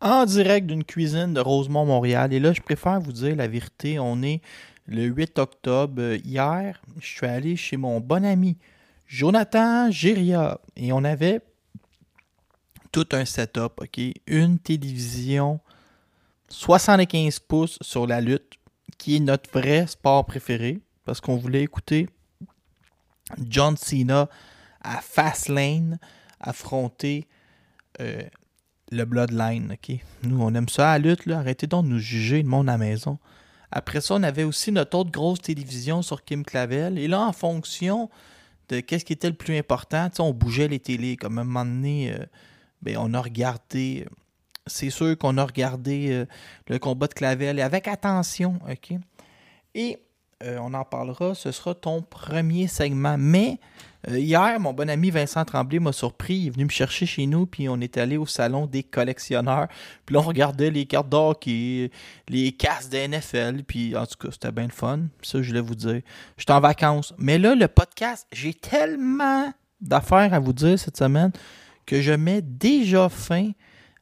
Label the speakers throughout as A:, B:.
A: En direct d'une cuisine de Rosemont, Montréal. Et là, je préfère vous dire la vérité. On est le 8 octobre. Hier, je suis allé chez mon bon ami Jonathan Géria. Et on avait tout un setup, OK? Une télévision 75 pouces sur la lutte, qui est notre vrai sport préféré. Parce qu'on voulait écouter John Cena à Fastlane affronter euh, le Bloodline, OK? Nous, on aime ça à la lutte, là. Arrêtez donc de nous juger, le monde à la maison. Après ça, on avait aussi notre autre grosse télévision sur Kim Clavel. Et là, en fonction de qu'est-ce qui était le plus important, on bougeait les télés. Comme à un moment donné, euh, ben, on a regardé... C'est sûr qu'on a regardé euh, le combat de Clavel avec attention, OK? Et euh, on en parlera, ce sera ton premier segment. Mais euh, hier, mon bon ami Vincent Tremblay m'a surpris. Il est venu me chercher chez nous, puis on est allé au salon des collectionneurs. Puis là, on regardait les cartes d'hockey, les casques de NFL. Puis en tout cas, c'était bien le fun. Ça, je voulais vous dire. J'étais en vacances. Mais là, le podcast, j'ai tellement d'affaires à vous dire cette semaine que je mets déjà fin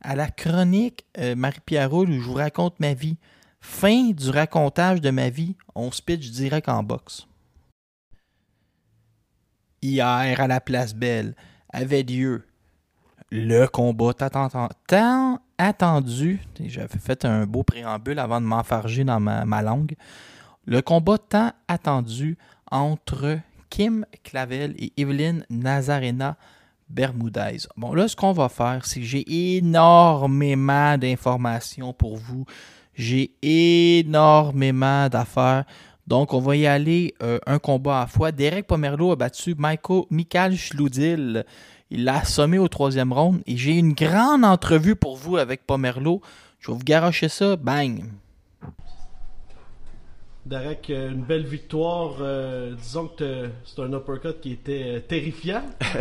A: à la chronique euh, Marie-Pierre Roule où je vous raconte ma vie. Fin du racontage de ma vie, on se pitch direct en boxe. Hier, à la place Belle, avait lieu le combat tant, attendu. J'avais fait un beau préambule avant de m'enfarger dans ma, ma langue. Le combat tant attendu entre Kim Clavel et Evelyn Nazarena Bermudez. Bon, là, ce qu'on va faire, c'est que j'ai énormément d'informations pour vous. J'ai énormément d'affaires. Donc, on va y aller euh, un combat à la fois. Derek Pomerleau a battu Michael, Schludil. Il l'a assommé au troisième round. Et j'ai une grande entrevue pour vous avec Pomerleau. Je vais vous garocher ça. Bang!
B: Derek, euh, une belle victoire. euh, disons que c'est un uppercut qui était euh, terrifiant.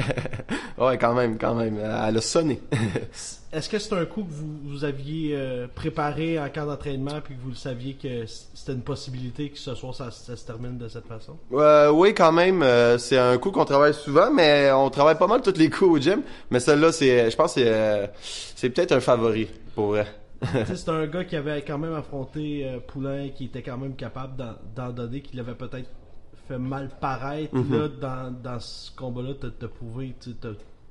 C: Ouais, quand même, quand même. Elle a sonné.
B: Est-ce que c'est un coup que vous, vous aviez euh, préparé en camp d'entraînement puis que vous le saviez que c'était une possibilité que ce soir ça, ça se termine de cette façon?
C: Euh, oui, quand même. euh, c'est un coup qu'on travaille souvent, mais on travaille pas mal tous les coups au gym. Mais celle-là, c'est, je pense, que c'est, euh, c'est peut-être un favori pour
B: c'est un gars qui avait quand même affronté euh, Poulain, qui était quand même capable d'en- donner, qui l'avait peut-être fait mal paraître.
C: Mhm.
B: Là, dans, dans ce combat-là, t'as prouvé, t'as-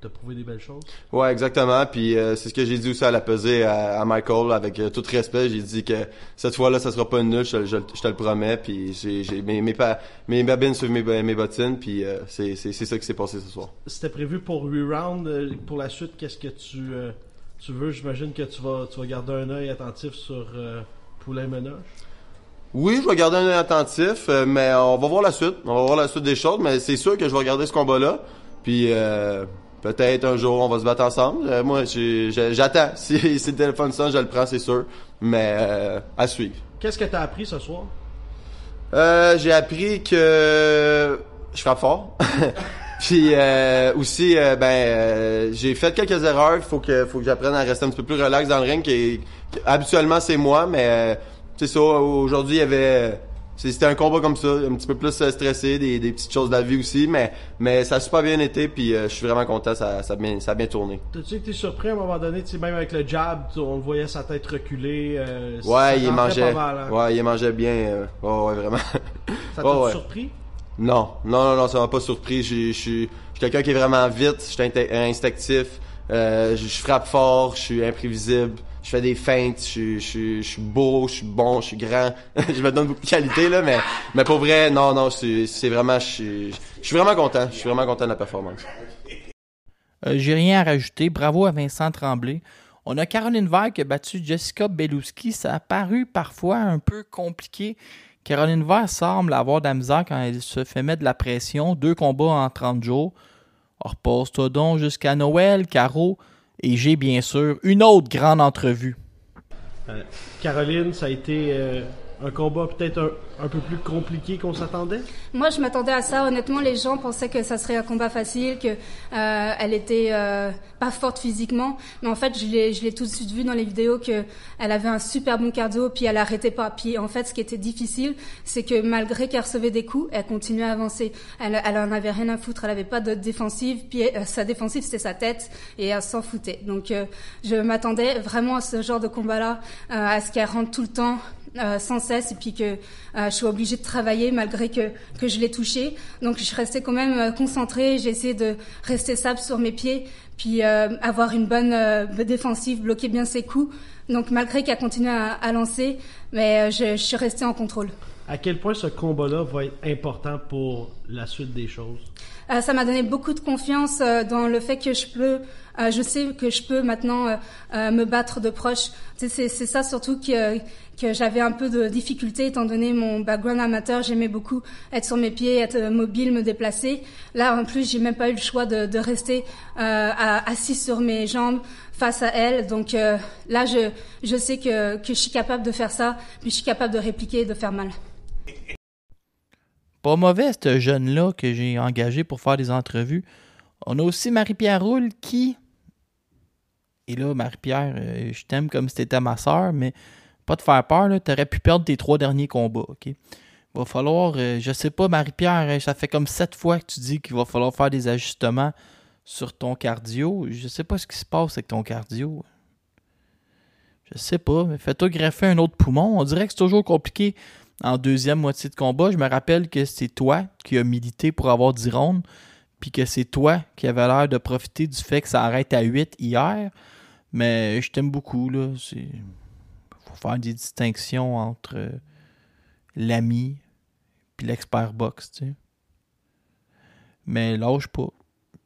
B: prouvé des belles choses.
C: Ouais, exactement. Puis euh, c'est ce que j'ai dit aussi à la pesée à, à Michael, avec euh, tout respect. J'ai dit que cette fois-là, ça sera pas une nul, je, je- je te le promets. Puis j'ai, mes, mes, pa- mes babines suivent mes, mes bottines, puis euh, c'est, ça qui s'est passé ce soir.
B: C'était prévu pour 8 rounds. euh, Pour la suite, qu'est-ce que tu, tu veux? J'imagine que tu vas, tu vas garder un œil attentif sur euh, Poulain Ménage.
C: Oui, je vais garder un œil attentif, euh, mais on va voir la suite. On va voir la suite des choses, mais c'est sûr que je vais regarder ce combat-là. Puis euh, peut-être un jour on va se battre ensemble. Euh, moi, j'attends. Si, si le téléphone sonne, je le prends, c'est sûr. Mais euh, à suivre.
B: Qu'est-ce que tu as appris ce soir?
C: Euh, j'ai appris que je frappe fort. Puis euh, aussi, euh, ben, euh, j'ai fait quelques erreurs. Il faut que, faut que j'apprenne à rester un petit peu plus relax dans le ring. Qui, qui- habituellement, c'est moi, mais c'est ça. Aujourd'hui, il y avait, c'était un combat comme ça, un petit peu plus stressé, des, des petites choses de la vie aussi, mais, mais ça a super bien été. Puis je suis vraiment content. Ça, ça a bien, ça a bien tourné.
B: T'as-tu été surpris à un moment donné, même avec le jab, on le voyait sa tête reculer.
C: Ouais, il mangeait.
B: Mal, hein?
C: Ouais, il mangeait bien. ouais, vraiment.
B: Ça t'a
C: ouais.
B: surpris?
C: Non, non, non, non, ça m'a pas surpris. Je suis quelqu'un qui est vraiment vite, je suis instinctif, euh, je frappe fort, je suis imprévisible. je fais des feintes, je, suis- beau, je suis bon, je suis grand. je me donne beaucoup de qualité là, mais mais pour vrai, non non, c'est vraiment, je suis vraiment content, je suis vraiment content de la performance.
A: Euh, J'ai rien à rajouter. Bravo à Vincent Tremblay. On a Caroline Vert qui a battu Jessica Beluski. Ça a paru parfois un peu compliqué. Caroline Vert semble avoir de la misère quand elle se fait mettre de la pression. Deux combats en 30 jours. Repose-toi donc jusqu'à Noël, Caro. Et j'ai bien sûr une autre grande entrevue.
B: Caroline, ça a été euh, un combat peut-être un, peu plus compliqué qu'on s'attendait?
D: Moi, je m'attendais à ça. Honnêtement, les gens pensaient que ça serait un combat facile, que euh, était euh, pas forte physiquement, mais en fait, je l'ai, je l'ai tout de suite vu dans les vidéos que elle avait un super bon cardio, puis elle arrêtait pas. Puis en fait, ce qui était difficile, c'est que malgré qu'elle recevait des coups, elle continuait à avancer. Elle, elle en avait rien à foutre. Elle avait pas de défensive. Puis euh, sa défensive, c'était sa tête, et elle s'en foutait. Donc, euh, je m'attendais vraiment à ce genre de combat-là, euh, à ce qu'elle rentre tout le temps euh, sans cesse et puis que euh, je suis obligée de travailler malgré que, que je l'ai touché. Donc je restais quand même euh, concentrée, j'ai essayé de rester stable sur mes pieds, puis avoir une bonne défensive, bloquer bien ses coups. Donc malgré qu'elle continue à, à lancer, mais je, je suis restée en contrôle.
B: À quel point ce combat-là va être important pour la suite des choses?
D: Euh, ça m'a donné beaucoup de confiance euh, dans le fait que je peux, euh, je sais que je peux maintenant me battre de proche. C'est ça surtout que, j'avais un peu de difficulté étant donné mon background amateur. J'aimais beaucoup être sur mes pieds, être mobile, me déplacer. Là, en plus, j'ai même pas eu le choix de, rester à- assis sur mes jambes face à elle. Donc là, je, je sais que, que je suis capable de faire ça, puis je suis capable de répliquer et de faire mal.
A: Pas mauvais, ce jeune-là que j'ai engagé pour faire des entrevues. On a aussi Marie-Pierre Roule qui. Et là, Marie-Pierre, euh, je t'aime comme si t'étais ma soeur, mais pas te faire peur, là. T'aurais pu perdre tes trois derniers combats, OK? Va falloir. euh, je sais pas, Marie-Pierre, euh, ça fait comme sept fois que tu dis qu'il va falloir faire des ajustements sur ton cardio. Je sais pas ce qui se passe avec ton cardio. Je sais pas, mais fais-toi greffer un autre poumon. On dirait que c'est toujours compliqué en deuxième moitié de combat. Je me rappelle que c'est toi qui as milité pour avoir 10 rondes, puis que c'est toi qui avais l'air de profiter du fait que ça arrête à 8 hier. Mais je t'aime beaucoup, là. C'est... faut faire des distinctions entre euh, l'ami puis l'expert box, tu sais. Mais lâche pas.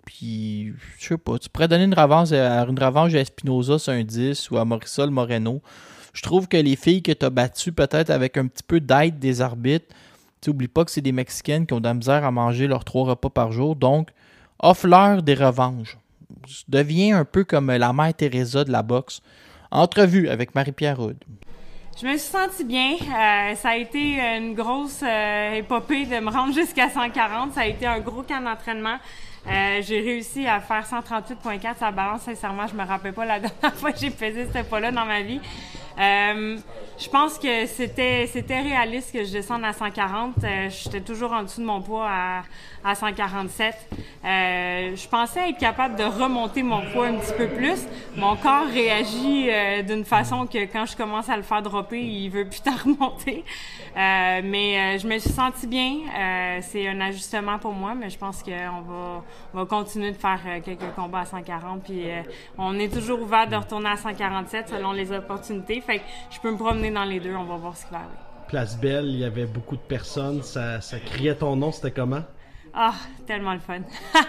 A: Puis, je sais pas, tu pourrais donner une revanche à, une revanche à Espinoza sur un 10 ou à Marisol Moreno. Je trouve que les filles que tu as battues, peut-être avec un petit peu d'aide des arbitres, tu oublie pas que c'est des Mexicaines qui ont de la misère à manger leurs trois repas par jour. Donc, offre-leur des revanches. Deviens un peu comme la mère Teresa de la boxe. Entrevue avec Marie-Pierre Houd.
E: Je me suis sentie bien. Euh, ça a été une grosse euh, épopée de me rendre jusqu'à 140. Ça a été un gros camp d'entraînement. Euh, j'ai réussi à faire 138.4 sa balance. Sincèrement, je me rappelle pas la dernière fois que j'ai pesé ce poids-là dans ma vie. Euh, je pense que c'était c'était réaliste que je descende à 140. Euh, J'étais toujours en dessous de mon poids à, à 147. Euh, je pensais être capable de remonter mon poids un petit peu plus. Mon corps réagit euh, d'une façon que quand je commence à le faire dropper, il veut plus t'en remonter. Mais je me suis sentie bien. C'est un ajustement pour moi, mais je pense qu'on va, on va continuer de faire quelques combats à 140. Puis on est toujours ouvert de retourner à 147 selon les opportunités. Fait que je peux me promener dans les deux. On va voir ce qui va arriver.
B: Place Belle, il y avait beaucoup de personnes, ça criait ton nom, c'était comment?
E: Ah, tellement le fun.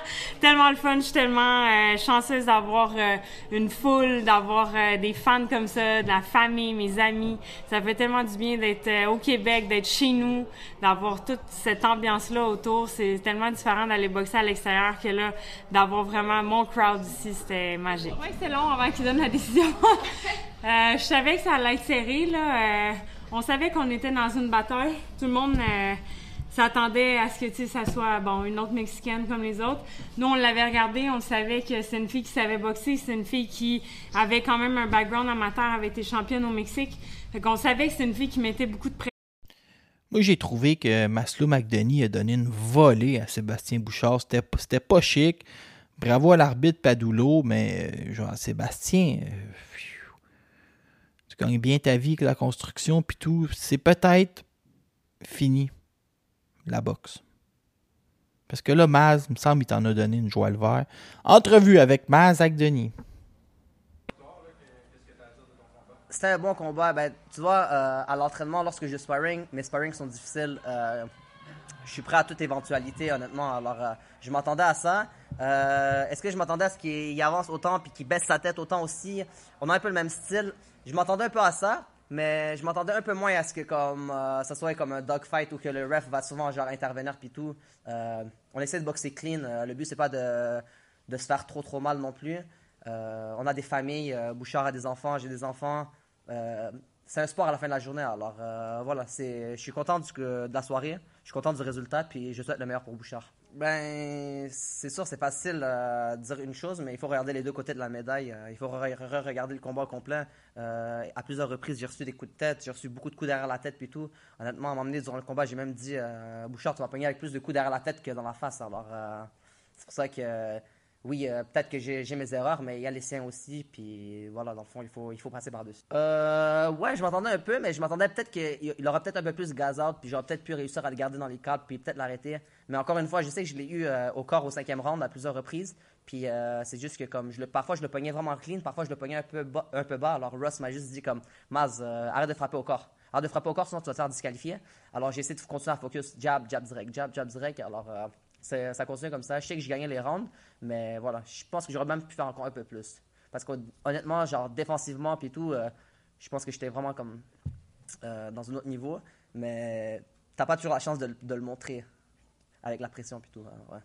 E: tellement le fun. Je suis tellement euh, chanceuse d'avoir euh, une foule, d'avoir euh, des fans comme ça, de la famille, mes amis. Ça fait tellement du bien d'être au Québec, d'être chez nous, d'avoir toute cette ambiance-là autour. C'est tellement différent d'aller boxer à l'extérieur que là, d'avoir vraiment mon crowd ici, c'était magique. Ouais, c'est long avant qu'ils donnent la décision. Je savais que ça allait être serré, là. On savait qu'on était dans une bataille. Tout le monde s'attendait à ce que ça soit bon une autre mexicaine comme les autres. Nous on l'avait regardé, on savait que c'est une fille qui savait boxer, c'est une fille qui avait quand même un background amateur, avait été championne au Mexique. Fait qu'on savait que c'est une fille qui mettait beaucoup de pression.
A: Moi, j'ai trouvé que Maslow McDonny a donné une volée à Sébastien Bouchard. C'était, pas chic. Bravo à l'arbitre Padulo, mais euh, genre, Sébastien, euh, tu gagnes bien ta vie avec la construction puis tout. C'est peut-être fini, la boxe. Parce que là, Maz, il me semble, il t'en a donné une joie le vert. Entrevue avec Maz Agdeni.
F: c'était un bon combat. Ben, tu vois, euh, à l'entraînement, lorsque je sparring, mes sparring sont difficiles. Euh, je suis prêt à toute éventualité, honnêtement. Alors, euh, je m'attendais à ça. Est-ce que je m'attendais à ce qu'il avance autant puis qu'il baisse sa tête autant aussi? On a un peu le même style. Je m'attendais un peu à ça, mais je m'attendais un peu moins à ce que comme euh, ça soit comme un dogfight ou que le ref va souvent genre intervenir puis tout. Euh, on essaie de boxer clean. Euh, le but c'est pas de, de se faire trop trop mal non plus. On a des familles. Bouchard a des enfants, j'ai des enfants. C'est un sport à la fin de la journée. Alors voilà, c'est, je suis content du- de la soirée, je suis content du résultat, puis je souhaite le meilleur pour Bouchard. Ben, c'est sûr, c'est facile euh, de dire une chose, mais il faut regarder les deux côtés de la médaille. Euh, il faut re- re- regarder le combat au complet. Euh, à plusieurs reprises, j'ai reçu des coups de tête, j'ai reçu beaucoup de coups derrière la tête, puis tout. Honnêtement, à un durant le combat, j'ai même dit Bouchard, tu vas pogner avec plus de coups derrière la tête que dans la face. Alors, c'est pour ça que, oui, euh, peut-être que j'ai mes erreurs, mais il y a les siens aussi. Puis voilà, dans le fond, il faut, il faut passer par-dessus. Euh, ouais, je m'attendais un peu, mais je m'attendais peut-être qu'il il aurait peut-être un peu plus gaz out, puis j'aurais peut-être pu réussir à le garder dans les cadres, puis peut-être l'arrêter. Mais encore une fois, je sais que je l'ai eu euh, au corps au cinquième round à plusieurs reprises. Puis euh, c'est juste que comme parfois je le pognais vraiment clean, parfois je le pognais un peu bas. Un peu bas alors Russ m'a juste dit comme Maz, arrête de frapper au corps. Arrête de frapper au corps, sinon tu vas te faire disqualifier. Alors j'ai essayé de continuer à focus jab, jab direct, jab, jab direct. Alors ça continue comme ça. Je sais que je gagnais les rounds, mais voilà, je pense que j'aurais même pu faire encore un peu plus. Parce que honnêtement, genre défensivement puis tout, euh, je pense que j'étais vraiment comme euh, dans un autre niveau. Mais t'as pas toujours la chance de, le montrer avec la pression puis tout. hein.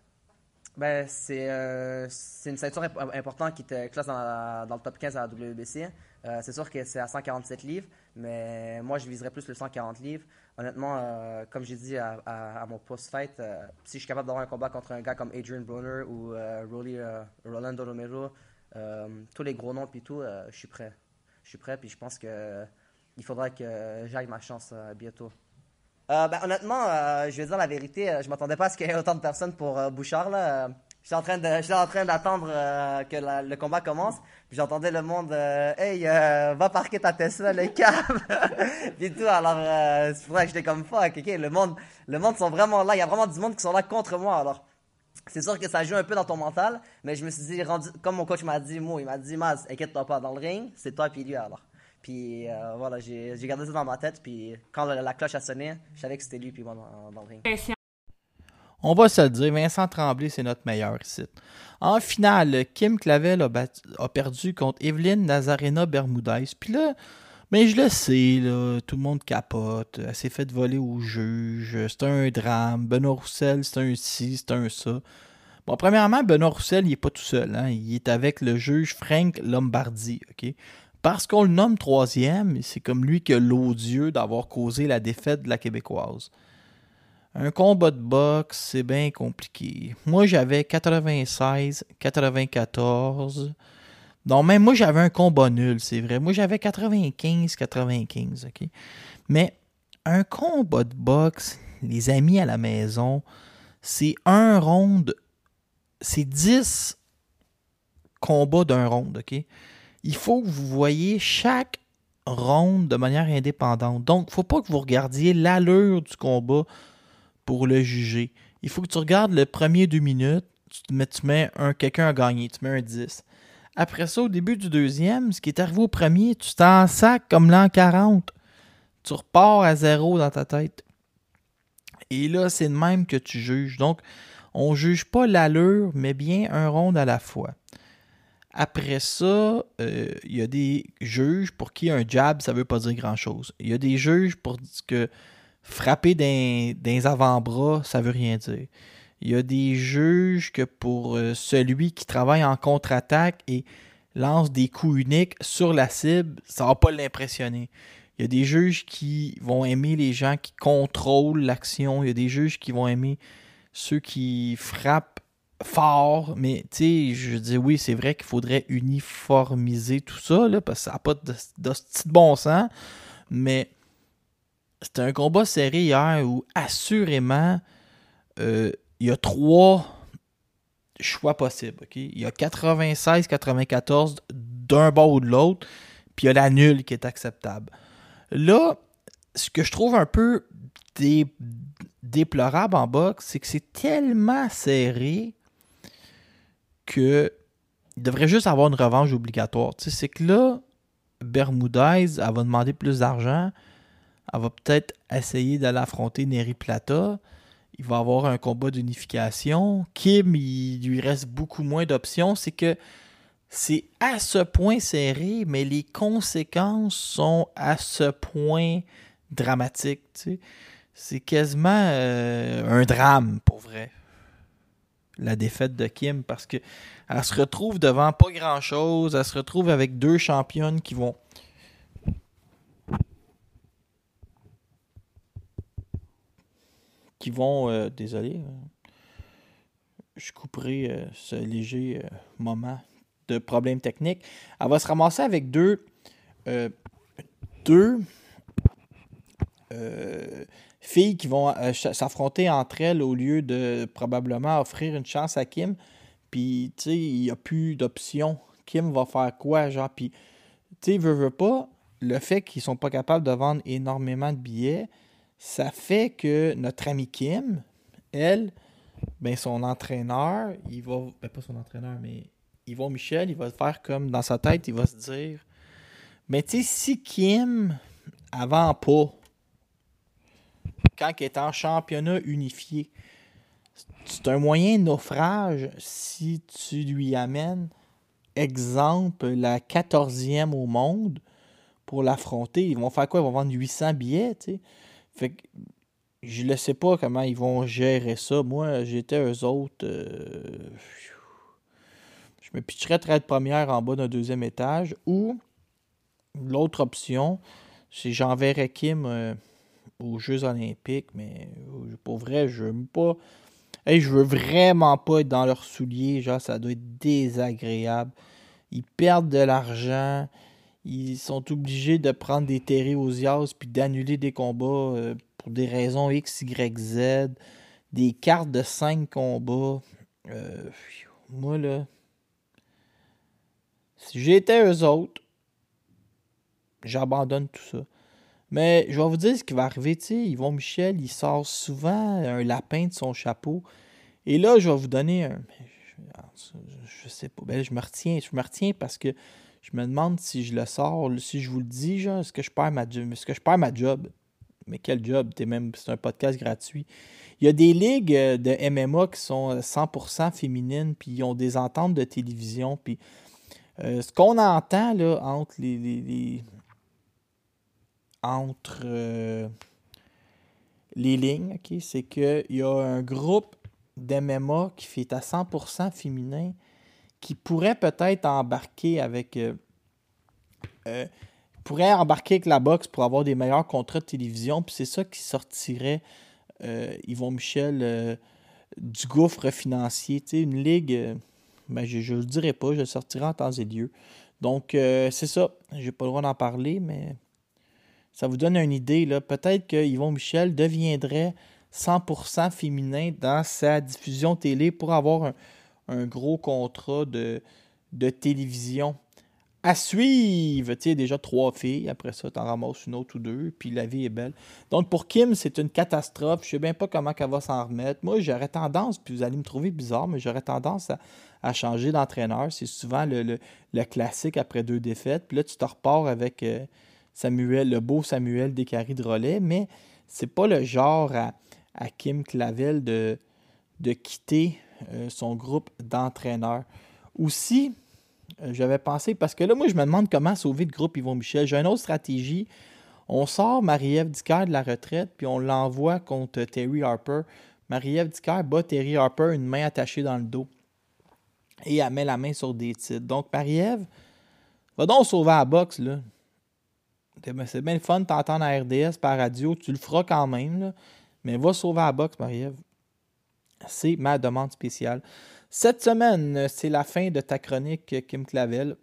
F: Ben, c'est euh, une ceinture imp- importante qui te classe dans, la- dans le top 15 à la WBC. Euh, c'est sûr que c'est à 147 livres, mais moi, je viserais plus le 140 livres. Honnêtement, euh, comme j'ai dit à, mon post-fight, euh, si je suis capable d'avoir un combat contre un gars comme Adrian Broner ou Rolly, Rolando Romero, tous les gros noms puis tout, je suis prêt. Je suis prêt, puis je pense que il faudra que j'aille ma chance bientôt. Ben, honnêtement, je vais dire la vérité, je m'attendais pas à ce qu'il y ait autant de personnes pour Bouchard. Là. J'étais en train de, en train d'attendre euh, que la- le combat commence. Puis j'entendais le monde, euh, hey, euh, va parquer ta Tesla, le câble. puis tout. Alors euh, c'est pour que j'étais comme fuck. Ok, le monde, le monde sont vraiment là. Il y a vraiment du monde qui sont là contre moi. Alors c'est sûr que ça joue un peu dans ton mental, mais je me suis dit, rendu, comme mon coach m'a dit, moi, il m'a dit, Maz, inquiète-toi pas, dans le ring, c'est toi puis lui alors. Puis euh, voilà, j'ai gardé ça dans ma tête, puis quand la, cloche a sonné, je savais que c'était lui puis moi dans le ring.
A: On va se le dire, Vincent Tremblay, c'est notre meilleur ici. En finale, Kim Clavel a, perdu contre Evelyne Nazarena Bermudez. Puis là, mais je le sais, là, tout le monde capote. Elle s'est fait voler au juge. C'est un drame. Benoît Roussel, c'est un ci, c'est un ça. Bon, premièrement, Benoît Roussel, il n'est pas tout seul. hein. Il est avec le juge Frank Lombardi. Parce qu'on le nomme troisième, c'est comme lui qui a l'odieux d'avoir causé la défaite de la Québécoise. Un combat de boxe, c'est bien compliqué. Moi, j'avais 96, 94. Non, même moi, j'avais un combat nul, c'est vrai. Moi, j'avais 95, 95, OK? Mais un combat de boxe, les amis à la maison, c'est un round, c'est 10 combats d'un round, OK? Il faut que vous voyez chaque round de manière indépendante. Donc, il ne faut pas que vous regardiez l'allure du combat pour le juger. Il faut que tu regardes le premier deux minutes, tu mets, un quelqu'un a gagné, tu mets un 10. Après ça, au début du deuxième, ce qui est arrivé au premier, tu t'en sac comme l'an 40. Tu repars à zéro dans ta tête. Et là, c'est de même que tu juges. Donc, on juge pas l'allure, mais bien un round à la fois. Après ça, euh, il y a des juges pour qui un jab, ça veut pas dire grand-chose. Il y a des juges pour que frapper d'un d'un avant-bras, ça veut rien dire. Il y a des juges que pour euh, celui qui travaille en contre-attaque et lance des coups uniques sur la cible, ça va pas l'impressionner. Il y a des juges qui vont aimer les gens qui contrôlent l'action. Il y a des juges qui vont aimer ceux qui frappent fort. Mais tu sais, je dis oui, c'est vrai qu'il faudrait uniformiser tout ça, parce que ça n'a pas de, de, de bon sens. Mais c'était un combat serré hier où assurément euh, il y a trois choix possibles. Il y a 96-94 d'un bord ou de l'autre, puis il y a la nulle qui est acceptable. Là, ce que je trouve un peu dé- déplorable en boxe, c'est que c'est tellement serré que il devrait juste avoir une revanche obligatoire. C'est que là, Bermudez, elle va demander plus d'argent. Elle va peut-être essayer d'aller affronter Neri Plata. Il va avoir un combat d'unification. Kim, il lui reste beaucoup moins d'options. C'est que c'est à ce point serré, mais les conséquences sont à ce point dramatiques. C'est quasiment euh, un drame, pour vrai, la défaite de Kim, parce que elle se retrouve devant pas grand-chose. Elle se retrouve avec deux championnes qui vont... qui vont... euh, désolé. euh, je couperai euh, ce léger moment de problème technique. Elle va se ramasser avec deux... deux filles qui vont s'affronter entre elles au lieu de probablement offrir une chance à Kim. Puis, tu sais, il n'y a plus d'options. Kim va faire quoi, genre? Puis, tu sais, veut, veut pas, le fait qu'ils sont pas capables de vendre énormément de billets, ça fait que notre ami Kim, elle, ben son entraîneur, il va. Ben pas son entraîneur, mais Yvon Michel, il va faire comme dans sa tête, il va se dire. Mais tu sais, si Kim, avant pas, quand elle est en championnat unifié, c'est un moyen naufrage si tu lui amènes, exemple, la 14e au monde pour l'affronter. Ils vont faire quoi? Ils vont vendre 800 billets, tu sais. Fait que je ne sais pas comment ils vont gérer ça. Moi, j'étais eux autres. euh, je me pitcherais très de première en bas d'un deuxième étage. Ou l'autre option, c'est j'enverrais Kim euh, aux Jeux Olympiques, mais euh, pour vrai, je veux pas. Hey, je veux vraiment pas être dans leurs souliers. Genre, ça doit être désagréable. Ils perdent de l'argent. Ils sont obligés de prendre des terriosias puis d'annuler des combats euh, pour des raisons X, Y, Z. Des cartes de 5 combats. Euh, moi, là. Si j'étais eux autres, j'abandonne tout ça. Mais je vais vous dire ce qui va arriver. Tu Yvon Michel, il sort souvent un lapin de son chapeau. Et là, je vais vous donner un. Je, je sais pas. Ben, je me retiens. Je me retiens parce que je me demande si je le sors, si je vous le dis, genre, est-ce que je perds ma job? Est-ce que je perds ma job? Mais quel job? T'es même, c'est un podcast gratuit. Il y a des ligues euh, de MMA qui sont euh, 100% féminines, puis ils ont des ententes de télévision. Puis euh, ce qu'on entend là, entre les, entre euh, les lignes, c'est qu'il y a un groupe d'MMA qui fait à 100% féminin qui pourrait peut-être embarquer avec euh, euh, pourrait embarquer avec la boxe pour avoir des meilleurs contrats de télévision puis c'est ça qui sortirait euh, Yvon Michel du gouffre financier. Tu sais une ligue ben, je ne le dirai pas je le sortirai en temps et lieu. Donc c'est ça. J'ai pas le droit d'en parler mais ça vous donne une idée. Peut-être que Yvon Michel deviendrait 100% féminin dans sa diffusion télé pour avoir un, un gros contrat de, de télévision. À suivre, tu sais, déjà trois filles. Après ça, tu en ramasses une autre ou deux. Puis la vie est belle. Donc pour Kim, c'est une catastrophe. Je sais bien pas comment elle va s'en remettre. Moi, j'aurais tendance, puis vous allez me trouver bizarre, mais j'aurais tendance à, à changer d'entraîneur. C'est souvent le, le- le classique après deux défaites. Puis là, tu te repars avec. euh, Samuel, le beau Samuel Descaries de relais, mais c'est pas le genre à, à Kim Clavel de, de quitter son groupe d'entraîneurs. Aussi, euh, j'avais pensé, parce que là, moi, je me demande comment sauver le groupe Yvon Michel. J'ai une autre stratégie. On sort Marie-Ève Dicker de la retraite, puis on l'envoie contre Terry Harper. Marie-Ève Dicker bat Terry Harper une main attachée dans le dos. Et elle met la main sur des titres. Donc, Marie-Ève, va donc sauver la boxe, là. C'est c'est bien le fun de t'entendre à RDS par radio. Tu le feras quand même, là. Mais va sauver la boxe, Marie-Ève. C'est ma demande spéciale. Cette semaine, c'est la fin de ta chronique, Kim Clavel.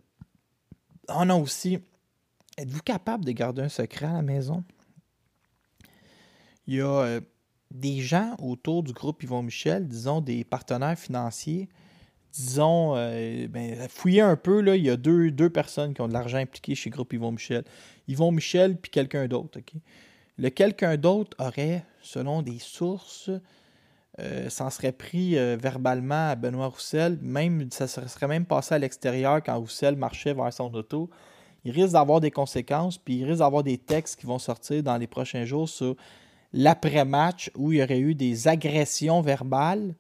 A: On a aussi. Êtes-vous capable de garder un secret à la maison? Il y a euh, des gens autour du groupe Yvon Michel, disons des partenaires financiers. Disons, euh, ben, fouillez un peu, là, il y a deux, personnes qui ont de l'argent impliqué chez Groupe Yvon Michel. Yvon Michel puis quelqu'un d'autre. Le quelqu'un d'autre aurait, selon des sources, euh, s'en serait pris euh, verbalement à Benoît Roussel. Même, ça se serait même passé à l'extérieur quand Roussel marchait vers son auto. il risque d'avoir des conséquences, puis il risque d'avoir des textes qui vont sortir dans les prochains jours sur l'après-match où il y aurait eu des agressions verbales.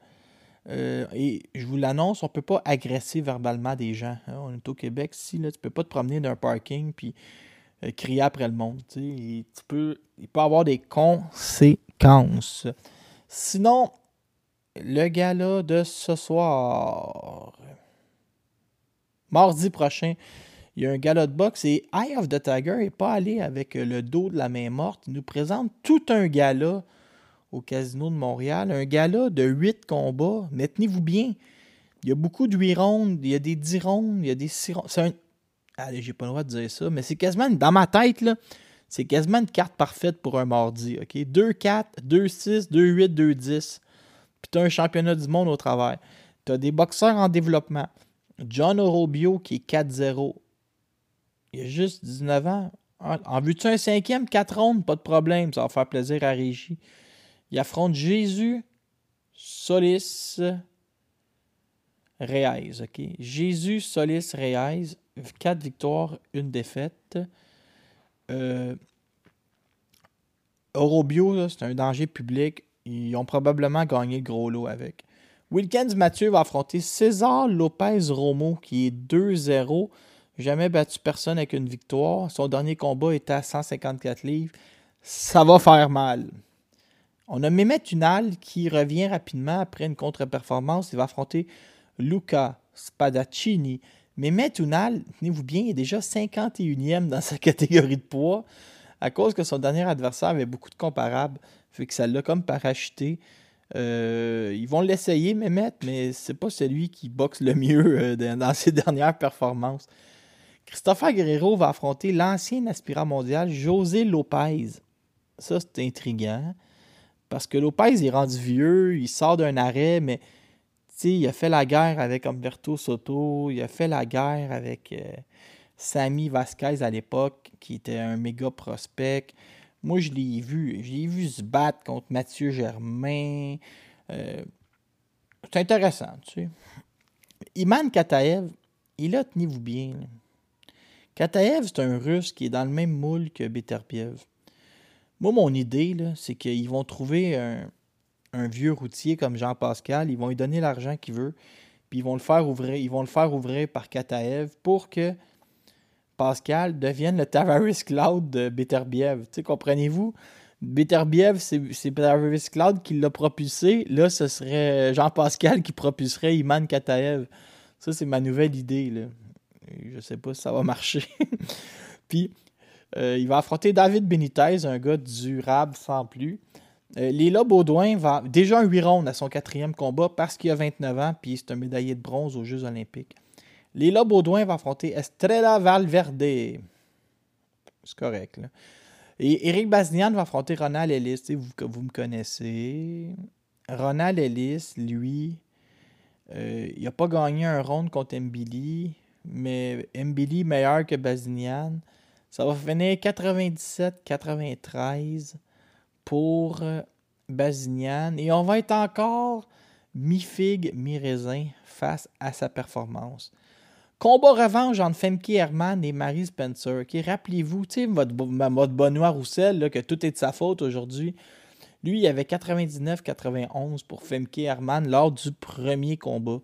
A: Euh, et je vous l'annonce, on ne peut pas agresser verbalement des gens. hein. On est au Québec, si là, tu ne peux pas te promener d'un parking puis euh, crier après le monde. tu peux, il peut avoir des conséquences. Sinon, le gala de ce soir, mardi prochain, il y a un gala de boxe et Eye of the Tiger n'est pas allé avec le dos de la main morte. Il nous présente tout un gala au Casino de Montréal. Un gala de 8 combats. Mais tenez-vous bien, il y a beaucoup de 8 rondes, il y a des 10 rondes, il y a des 6 rondes. C'est un... Allez, j'ai pas le droit de dire ça, mais c'est quasiment, dans ma tête, là, c'est quasiment une carte parfaite pour un mardi. OK? 2-4, 2-6, 2-8, 2-10. Puis tu as un championnat du monde au travers. Tu as des boxeurs en développement. John Orobio qui est 4-0. Il a juste 19 ans. En veux-tu un cinquième, 4 rondes? Pas de problème, ça va faire plaisir à Régie. Il affronte Jésus Solis Reyes. Jésus Solis Reyes, 4 victoires, une défaite. Euh, Orobio, c'est un danger public. Ils ont probablement gagné le gros lot avec. Wilkins Mathieu va affronter César Lopez Romo, qui est 2-0. Jamais battu personne avec une victoire. Son dernier combat était à 154 livres. Ça va faire mal. On a Mehmet Unal qui revient rapidement après une contre-performance. Il va affronter Luca Spadaccini. Mehmet Unal, tenez-vous bien, est déjà 51e dans sa catégorie de poids à cause que son dernier adversaire avait beaucoup de comparables. Fait que ça l'a comme parachuté. Euh, ils vont l'essayer, Mehmet, mais c'est pas celui qui boxe le mieux euh, dans ses dernières performances. Christopher Guerrero va affronter l'ancien aspirant mondial José Lopez. Ça, c'est intriguant. Parce que Lopez est rendu vieux, il sort d'un arrêt, mais il a fait la guerre avec Humberto Soto, il a fait la guerre avec euh, Sammy Vasquez à l'époque, qui était un méga prospect. Moi, je l'ai vu. Je l'ai vu se battre contre Mathieu Germain. Euh, c'est intéressant, tu sais. Iman Kataev, il a, tenez-vous bien. Kataev, c'est un russe qui est dans le même moule que Beterbiev. Moi, mon idée, c'est qu'ils vont trouver un, un vieux routier comme Jean-Pascal, ils vont lui donner l'argent qu'il veut, puis ils vont le faire ouvrir, ils vont le faire ouvrir par Kataev pour que Pascal devienne le Tavares Cloud de Beterbiev. Comprenez-vous? Beterbiev, c'est c'est Tavares Cloud qui l'a propulsé. Là, ce serait Jean-Pascal qui propulserait Iman Kataev. Ça, c'est ma nouvelle idée. Là. Je sais pas si ça va marcher. Puis, euh, il va affronter David Benitez, un gars durable sans plus. Euh, Léla Baudouin va déjà un 8 rondes à son quatrième combat parce qu'il a 29 ans puis c'est un médaillé de bronze aux Jeux olympiques. Léla Baudouin va affronter Estrella Valverde. C'est correct. Et Eric Bazinian va affronter Ronald Ellis. Vous, vous me connaissez. Ronald Ellis, lui, euh, il n'a pas gagné un round contre Mbili, mais Mbili meilleur que Bazinian. Ça va finir 97-93 pour euh, Bazinian. Et on va être encore mi-figue, mi-raisin face à sa performance. Combat revanche entre Femke Herman et Marie Spencer. ok? Rappelez-vous, votre, votre Benoît Roussel, que tout est de sa faute aujourd'hui. Lui, il avait 99-91 pour Femke Herman lors du premier combat.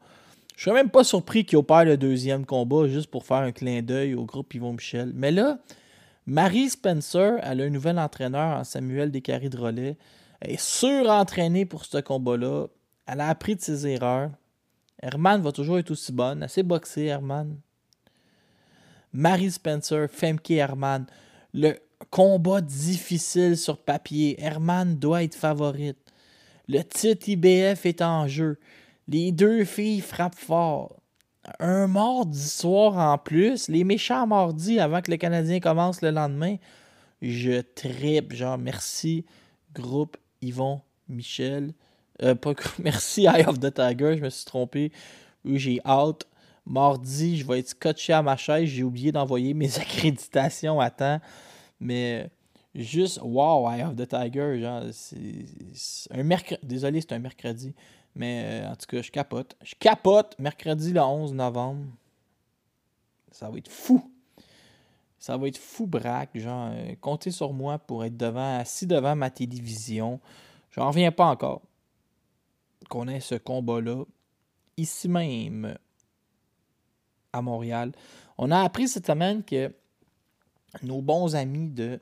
A: Je suis même pas surpris qu'il opère le deuxième combat juste pour faire un clin d'œil au groupe Yvon Michel. Mais là, Marie Spencer, elle a un nouvel entraîneur en Samuel Descaries de Relais. Elle est surentraînée pour ce combat-là. Elle a appris de ses erreurs. Herman va toujours être aussi bonne. Elle sait boxer, Herman. Marie Spencer, Femke Herman. Le combat difficile sur papier. Herman doit être favorite. Le titre IBF est en jeu. Les deux filles frappent fort. Un mardi soir en plus. Les méchants mardis avant que le Canadien commence le lendemain. Je tripe. Genre, merci, groupe Yvon Michel. Euh, pas merci, Eye of the Tiger. Je me suis trompé. Oui, j'ai hâte. Mardi, je vais être scotché à ma chaise. J'ai oublié d'envoyer mes accréditations à temps. Mais juste, wow, Eye of the Tiger. Genre, c'est c'est un mercredi. Désolé, c'est un mercredi. Mais euh, en tout cas, je capote. Je capote mercredi le 11 novembre. Ça va être fou. Ça va être fou braque, genre, euh, comptez sur moi pour être devant, assis devant ma télévision. J'en reviens pas encore qu'on ait ce combat-là ici même à Montréal. On a appris cette semaine que nos bons amis de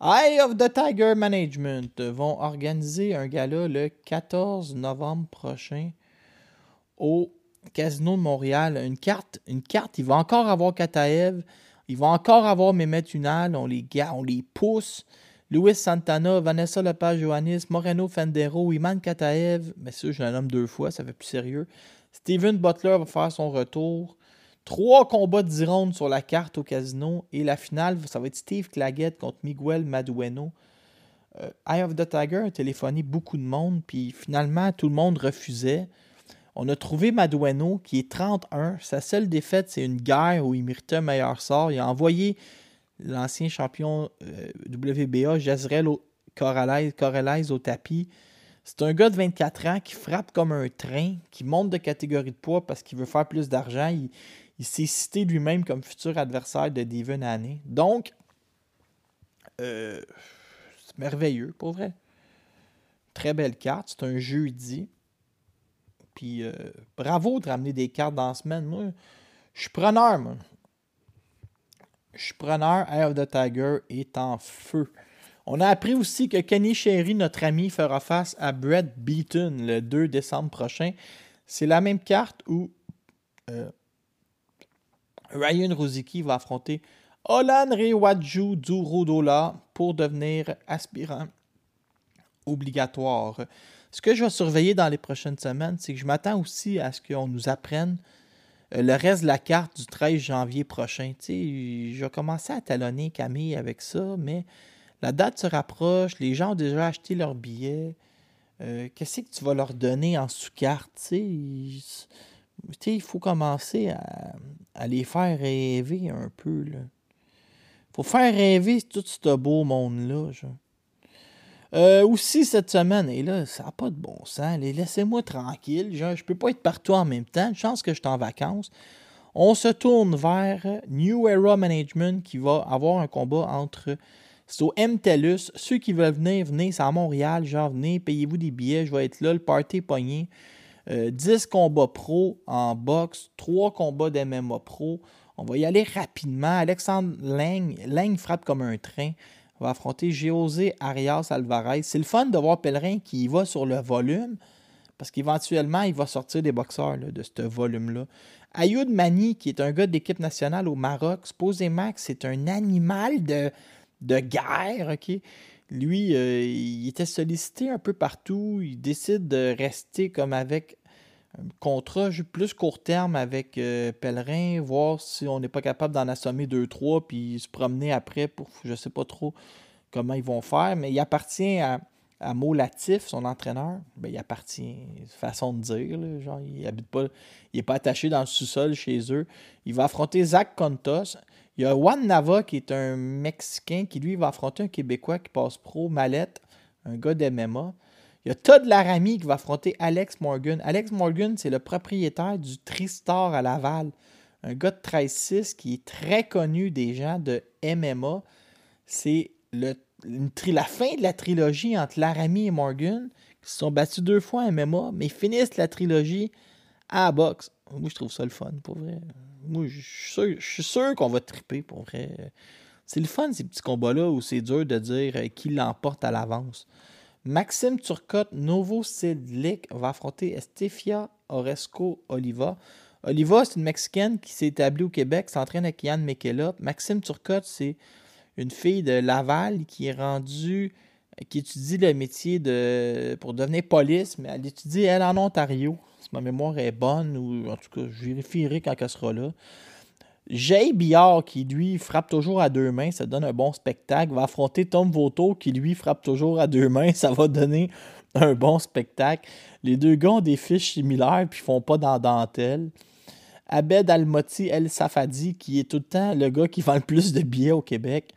A: Eye of the Tiger Management vont organiser un gala le 14 novembre prochain au Casino de Montréal. Une carte, une carte, il va encore avoir Kataev, il va encore avoir Mehmet Unal, on les, on les pousse. Luis Santana, Vanessa Lepage-Johannis, Moreno Fendero, Iman Kataev, mais ça, je le nomme deux fois, ça fait plus sérieux. Steven Butler va faire son retour. Trois combats de 10 rondes sur la carte au casino. Et la finale, ça va être Steve Claggett contre Miguel Madueno. Euh, Eye of the Tiger a téléphoné beaucoup de monde, puis finalement, tout le monde refusait. On a trouvé Madueno qui est 31. Sa seule défaite, c'est une guerre où il méritait un meilleur sort. Il a envoyé l'ancien champion euh, WBA, Jezreel Corrales au tapis. C'est un gars de 24 ans qui frappe comme un train, qui monte de catégorie de poids parce qu'il veut faire plus d'argent. Il, s'est cité lui-même comme futur adversaire de Devon Haney. Donc, euh, c'est merveilleux, pour vrai. Très belle carte. C'est un jeudi. Puis, euh, bravo de ramener des cartes dans la semaine. Moi, je suis preneur, moi. Je suis preneur. Eye of the Tiger est en feu. On a appris aussi que Kenny Sherry, notre ami, fera face à Brett Beaton le 2 décembre prochain. C'est la même carte où euh, Ryan Rosicky va affronter Olan Rewaju Durudola pour devenir aspirant obligatoire. Ce que je vais surveiller dans les prochaines semaines, c'est que je m'attends aussi à ce qu'on nous apprenne le reste de la carte du 13 janvier prochain. je vais à talonner Camille avec ça, mais la date se rapproche, les gens ont déjà acheté leurs billets. Euh, qu'est-ce que tu vas leur donner en sous-carte? Il faut commencer à, les faire rêver un peu. Il faut faire rêver tout ce beau monde-là. Euh, aussi cette semaine, et là, ça n'a pas de bon sens. Laissez-moi tranquille. je ne peux pas être partout en même temps. Une chance que je suis en vacances. On se tourne vers New Era Management qui va avoir un combat entre. C'est au MTELUS. Ceux qui veulent venir, venez. C'est à Montréal. Genre, venez, payez-vous des billets. Je vais être là. Le party pogné. 10 euh, combats pro en boxe. 3 combats d'MMA pro. On va y aller rapidement. Alexandre Lang. Lang frappe comme un train va affronter José Arias Alvarez. C'est le fun de voir Pellerin qui y va sur le volume, parce qu'éventuellement, il va sortir des boxeurs de ce volume-là. Ayoud Mani, qui est un gars de l'équipe nationale au Maroc, supposément que c'est un animal de, de guerre, OK? Lui, euh, il était sollicité un peu partout. Il décide de rester comme avec un contrat plus court terme avec euh, Pellerin, voir si on n'est pas capable d'en assommer deux, trois, puis se promener après pour je sais pas trop comment ils vont faire. Mais il appartient à, à Latif, son entraîneur. Ben, il appartient, façon de dire. genre, il habite pas. Il n'est pas attaché dans le sous-sol chez eux. Il va affronter Zach Contos. Il y a Juan Nava qui est un Mexicain qui lui va affronter un Québécois qui passe pro Mallette, un gars d'MMA. Il y a Todd Laramie qui va affronter Alex Morgan. Alex Morgan, c'est le propriétaire du Tristar à Laval. Un gars de 13-6 qui est très connu des gens de MMA. C'est le, la fin de la trilogie entre Laramie et Morgan, qui se sont battus deux fois en MMA, mais finissent la trilogie à la boxe. Moi, je trouve ça le fun, pour vrai. Moi, je suis sûr, qu'on va triper, pour vrai. C'est le fun, ces petits combats-là, où c'est dur de dire euh, qui l'emporte à l'avance. Maxime Turcotte, Novo Sidlik, va affronter Estefia Oresco Oliva. Oliva, c'est une Mexicaine qui s'est établie au Québec, s'entraîne avec Yann Mekela. Maxime Turcotte, c'est une fille de Laval qui est rendue, qui étudie le métier de pour devenir police, mais elle étudie, elle, en Ontario. Si ma mémoire est bonne, ou en tout cas, je vérifierai quand elle sera là. Jay Billard, qui lui frappe toujours à deux mains, ça donne un bon spectacle, va affronter Tom Voto, qui lui frappe toujours à deux mains, ça va donner un bon spectacle. Les deux gars ont des fiches similaires, puis font pas dans dentelle. Abed Almoti El Safadi, qui est tout le temps le gars qui vend le plus de billets au Québec,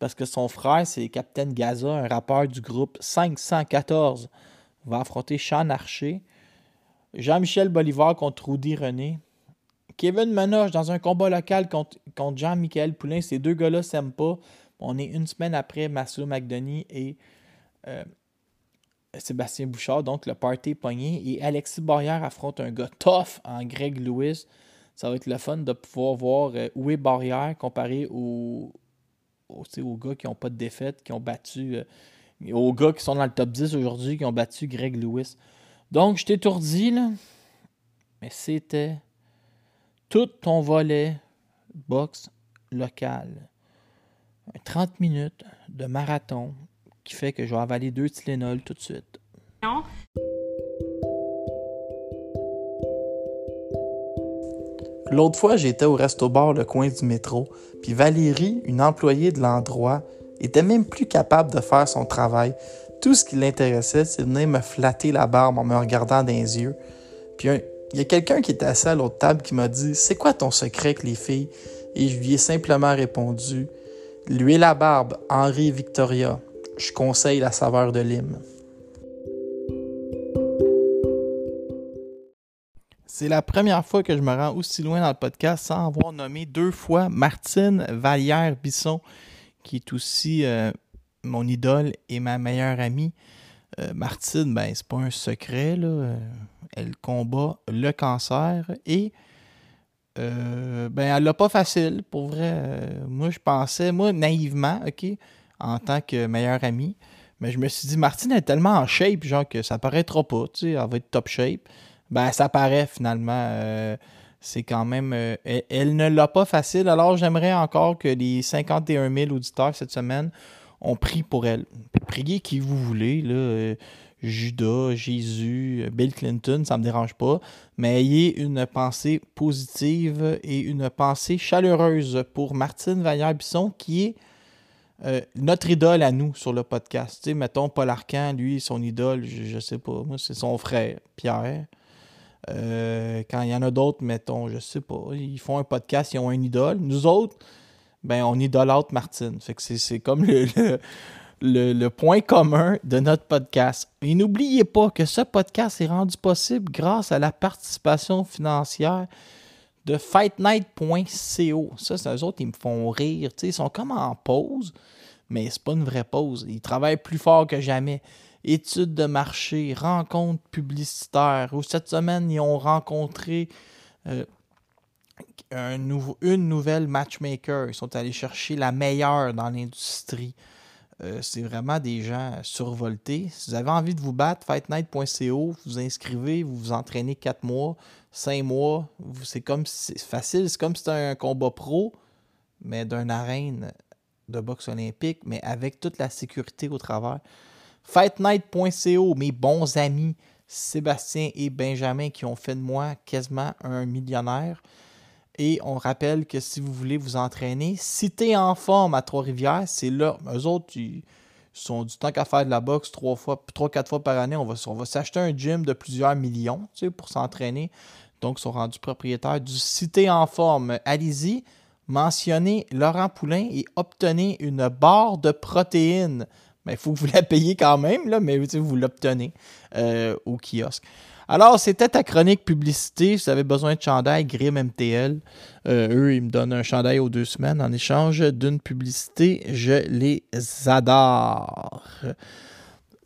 A: parce que son frère, c'est Captain Gaza, un rappeur du groupe 514, va affronter Sean Archer. Jean-Michel Bolivar contre Rudy René Kevin Menoche dans un combat local contre, Jean-Michel Poulain. Ces deux gars-là s'aiment pas. On est une semaine après Massimo McDonny et euh, Sébastien Bouchard, donc le party pogné. Et Alexis Barrière affronte un gars tough en Greg Lewis. Ça va être le fun de pouvoir voir euh, où est Barrière comparé aux gars qui n'ont pas de défaite, qui ont battu. euh, aux gars qui sont dans le top 10 aujourd'hui, qui ont battu Greg Lewis. Donc, je t'étourdis, là. Mais c'était tout ton volet boxe local. Un 30 minutes de marathon qui fait que je vais avaler deux Tylenol tout de suite. L'autre fois, j'étais au resto-bar le coin du métro, puis Valérie, une employée de l'endroit, était même plus capable de faire son travail. Tout ce qui l'intéressait, c'est de venir me flatter la barbe en me regardant dans les yeux. Il y a quelqu'un qui était assis à l'autre table qui m'a dit C'est quoi ton secret avec les filles? Et je lui ai simplement répondu L'huile à barbe, Henri Victoria. Je conseille la saveur de lime. C'est la première fois que je me rends aussi loin dans le podcast sans avoir nommé deux fois Martine Vallière-Bisson, qui est aussi euh, mon idole et ma meilleure amie. Euh, Martine, ben, c'est pas un secret, là. Elle combat le cancer et euh, ben, elle l'a pas facile, pour vrai. Euh, moi, je pensais, moi, naïvement, OK, en tant que meilleure amie, mais je me suis dit, Martine est tellement en shape, genre, que ça paraîtra pas, tu sais, elle va être top shape. Ben, ça paraît finalement. euh, c'est quand même. euh, elle, ne l'a pas facile. Alors, j'aimerais encore que les 51 000 auditeurs cette semaine ont prié pour elle. Priez qui vous voulez, là. Judas, Jésus, Bill Clinton, ça me dérange pas. Mais ayez une pensée positive et une pensée chaleureuse pour Martine Vallière-Bisson, qui est euh, notre idole à nous sur le podcast. Tu sais, mettons, Paul Arcan, lui, son idole, je, je sais pas, moi, c'est son frère, Pierre. Euh, quand il y en a d'autres, mettons, je sais pas, ils font un podcast, ils ont un idole. Nous autres, ben, on idolâtre Martine. Fait que c'est- comme le, le- point commun de notre podcast. Et n'oubliez pas que ce podcast est rendu possible grâce à la participation financière de fightnight.co. Ça, c'est eux autres, ils me font rire. Tu sais, ils sont comme en pause, mais c'est pas une vraie pause. Ils travaillent plus fort que jamais. Études de marché, rencontres publicitaires. Ou cette semaine, ils ont rencontré euh, une nouvelle matchmaker. Ils sont allés chercher la meilleure dans l'industrie. Euh, c'est vraiment des gens survoltés. Si vous avez envie de vous battre, fightnight.co, vous vous inscrivez, vous vous entraînez 4 mois, 5 mois. C'est comme si- c'est facile, c'est comme si c'était un combat pro, mais d'une arène de boxe olympique, mais avec toute la sécurité au travers. Fightnight.co, mes bons amis Sébastien et Benjamin qui ont fait de moi quasiment un millionnaire. Et on rappelle que si vous voulez vous entraîner, si tu es en forme à Trois-Rivières, c'est là. Eux autres, ils sont du temps qu'à faire de la boxe trois fois, trois, quatre fois par année. On va, on va s'acheter un gym de plusieurs millions tu sais, pour s'entraîner. Donc, ils sont rendus propriétaires du Cité en forme. Allez-y, mentionnez Laurent Poulain et obtenez une barre de protéines. Mais il faut que vous la payiez quand même, là, mais vous l'obtenez euh, au kiosque. Alors, c'était ta chronique publicité. Si vous avez besoin de chandail, Grim MTL. Euh, eux, ils me donnent un chandail aux deux semaines en échange d'une publicité. Je les adore.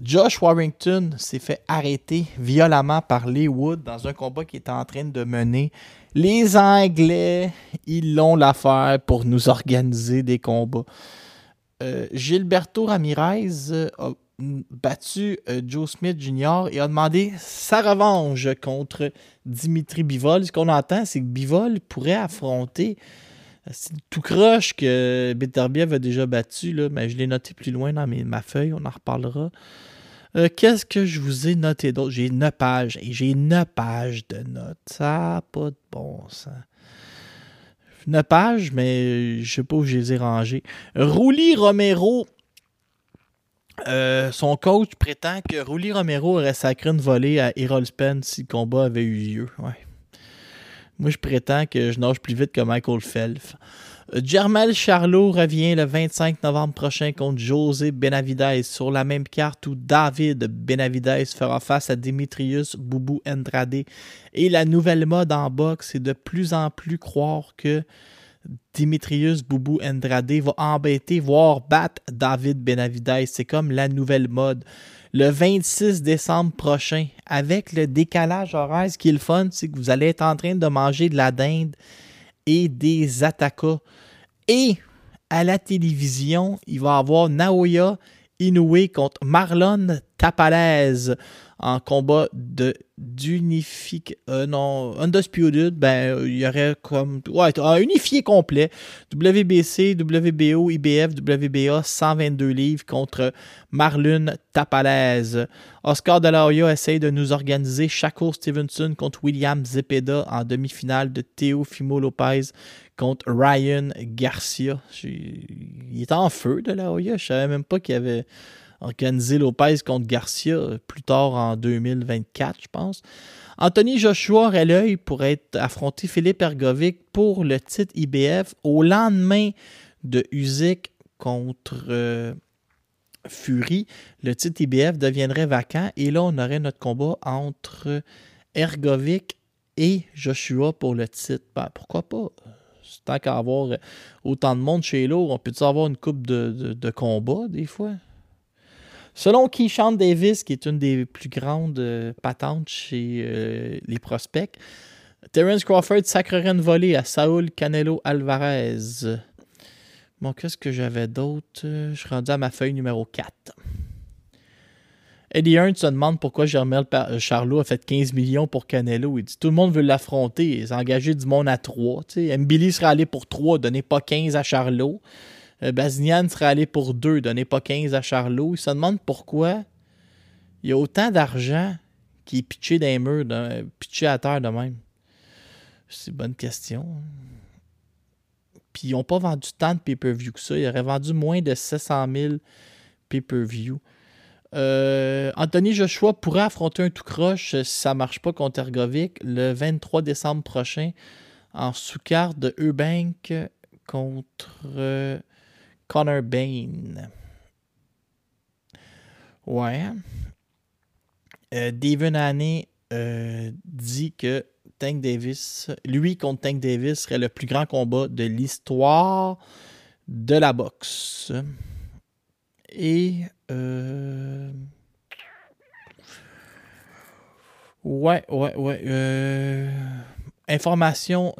A: Josh Warrington s'est fait arrêter violemment par Lee Wood dans un combat qui était en train de mener. Les Anglais, ils l'ont l'affaire pour nous organiser des combats. Euh, Gilberto Ramirez euh, a mm, battu euh, Joe Smith Jr. et a demandé sa revanche contre Dimitri Bivol. Ce qu'on entend, c'est que Bivol pourrait affronter euh, c'est tout croche que Beterbiev a déjà battu, là, mais je l'ai noté plus loin dans ma feuille, on en reparlera. Euh, Qu'est-ce que je vous ai noté d'autre? J'ai 9 pages et j'ai 9 pages de notes. Ça n'a pas de bon sens. 9 pages, mais je sais pas où je les ai rangées. Rouli Romero, euh, son coach prétend que Rouli Romero aurait sacré une volée à Errol Spence si le combat avait eu lieu. Moi, je prétends que je nage plus vite que Michael Phelps. Euh, Jermel Charlot revient le 25 novembre prochain contre José Benavidez sur la même carte où David Benavidez fera face à Dimitrius Boubou Andrade. Et la nouvelle mode en boxe, c'est de plus en plus croire que Dimitrius Boubou Andrade va embêter, voire battre David Benavidez. C'est comme la nouvelle mode. Le 26 décembre prochain, avec le décalage horaire, ce qui est le fun, c'est que vous allez être en train de manger de la dinde et des attaquas. Et à la télévision, il va y avoir Naoya Inoue contre Marlon Tapalez en combat de d'unifique euh, non undisputed ben il y aurait comme ouais un unifié complet WBC WBO IBF WBA 122 livres contre Marlon Tapalez Oscar De La Hoya essaye de nous organiser Shakur Stevenson contre William Zepeda en demi-finale de Teofimo Lopez contre Ryan Garcia. Il est en feu De La Hoya. Je savais même pas qu'il y avait organisé Lopez contre Garcia euh, plus tard en 2024, je pense. Anthony Joshua aurait l'œil pour être affronté Philippe Ergovic pour le titre IBF au lendemain de Usyk contre euh, Fury. Le titre IBF deviendrait vacant et là, on aurait notre combat entre Ergovic et Joshua pour le titre. Ben, pourquoi pas? Tant qu'à avoir autant de monde chez l'eau, on peut-tu avoir une coupe de, de, de combats des fois? Selon Keyshawn Davis, qui est une des plus grandes euh, patentes chez euh, les prospects, Terence Crawford sacrerait une volée à Saul Canelo Alvarez. Bon, qu'est-ce que j'avais d'autre? Je suis rendu à ma feuille numéro 4. Eddie Hearn se demande pourquoi Germel Charlot a fait 15 millions pour Canelo. Il dit tout le monde veut l'affronter. Ils ont engagé du monde à 3. Mbili serait allé pour 3, donnez pas 15 à Charlot. Euh, Bazinian serait allé pour 2, donnez pas 15 à Charlot. Il se demande pourquoi il y a autant d'argent qui est pitché dans les murs, pitché à terre de même. C'est une bonne question. Puis ils n'ont pas vendu tant de pay-per-view que ça. Ils auraient vendu moins de 700 000 pay-per-view. Euh, Anthony Joshua pourrait affronter un tout croche si ça ne marche pas contre Ergovic le 23 décembre prochain en sous-carte de Eubank contre Connor Bain. Ouais. Euh, Haney euh, dit que Tank Davis, lui contre Tank Davis, serait le plus grand combat de l'histoire de la boxe. Et. Euh, ouais, ouais, ouais. Euh, information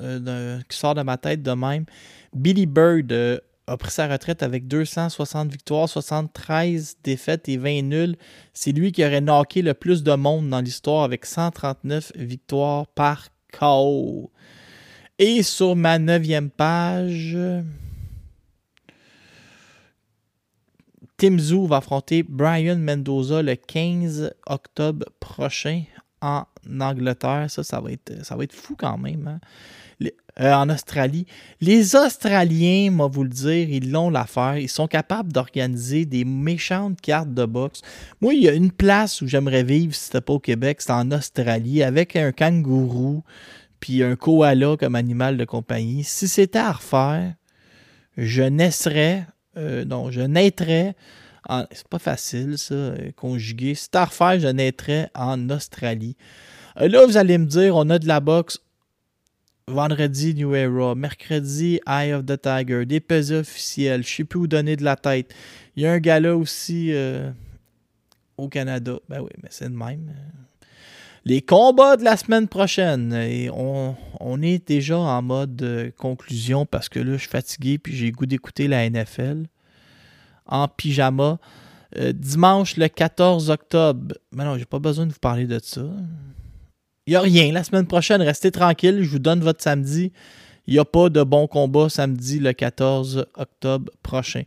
A: qui sort de ma tête de même. Billy Bird a pris sa retraite avec 260 victoires, 73 défaites et 20 nuls. C'est lui qui aurait knocké le plus de monde dans l'histoire avec 139 victoires par KO. Et sur ma neuvième page, Tim Zoo va affronter Brian Mendoza le 15 octobre prochain en Angleterre. Ça, ça va être, ça va être fou quand même. Hein? Euh, en Australie. Les Australiens, moi vous le dire, ils l'ont l'affaire. Ils sont capables d'organiser des méchantes cartes de boxe. Moi, il y a une place où j'aimerais vivre si c'était pas au Québec, c'est en Australie, avec un kangourou, puis un koala comme animal de compagnie. Si c'était à refaire, je naisserais, euh, non, je naîtrais c'est pas facile, ça, euh, conjuguer. Si à refaire, je naîtrais en Australie. Là, vous allez me dire, on a de la boxe Vendredi, New Era. Mercredi, Eye of the Tiger. Des pesées officiels. Je sais plus où donner de la tête. Il y a un gala aussi euh, au Canada. Ben oui, mais c'est le même. Les combats de la semaine prochaine. Et on, est déjà en mode euh, conclusion parce que là, je suis fatigué puis j'ai goût d'écouter la NFL en pyjama. Euh, dimanche le 14 octobre. Mais non, j'ai pas besoin de vous parler de ça. Il n'y a rien. La semaine prochaine, restez tranquille. Je vous donne votre samedi. Il n'y a pas de bon combat samedi le 14 octobre prochain.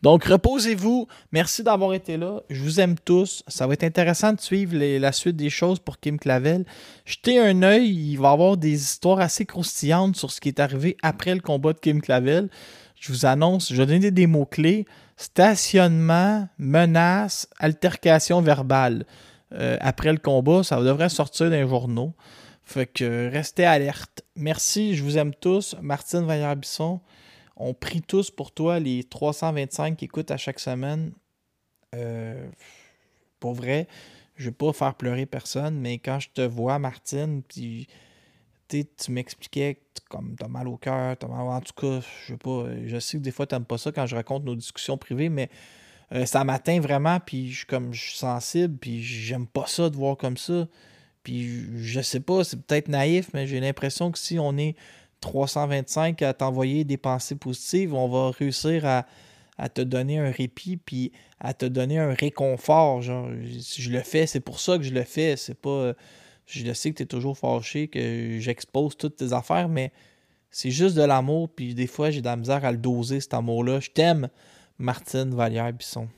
A: Donc, reposez-vous. Merci d'avoir été là. Je vous aime tous. Ça va être intéressant de suivre la suite des choses pour Kim Clavel. Jetez un œil. Il va y avoir des histoires assez croustillantes sur ce qui est arrivé après le combat de Kim Clavel. Je vous annonce, je vais donner des mots-clés. Stationnement, menace, altercation verbale. Euh, après le combat. Ça devrait sortir dans les journaux. Fait que restez alerte. Merci, je vous aime tous. Martine Vaillard-Bisson. on prie tous pour toi, les 325 qui écoutent à chaque semaine. Euh, pour vrai, je veux pas faire pleurer personne, mais quand je te vois, Martine, puis tu m'expliquais que comme t'as mal au cœur, t'as mal en tout cas, je sais pas, je sais que des fois t'aimes pas ça quand je raconte nos discussions privées, mais euh, ça m'atteint vraiment, puis je suis comme je suis sensible, puis j'aime pas ça de voir comme ça. Puis je sais pas, c'est peut-être naïf, mais j'ai l'impression que si on est 325 à t'envoyer des pensées positives, on va réussir à, te donner un répit puis à te donner un réconfort. Genre, je le fais, c'est pour ça que je le fais. C'est pas. Je le sais que tu toujours fâché, que j'expose toutes tes affaires, mais c'est juste de l'amour, puis des fois j'ai de la misère à le doser, cet amour-là. Je t'aime, Martine Vallière-Bisson.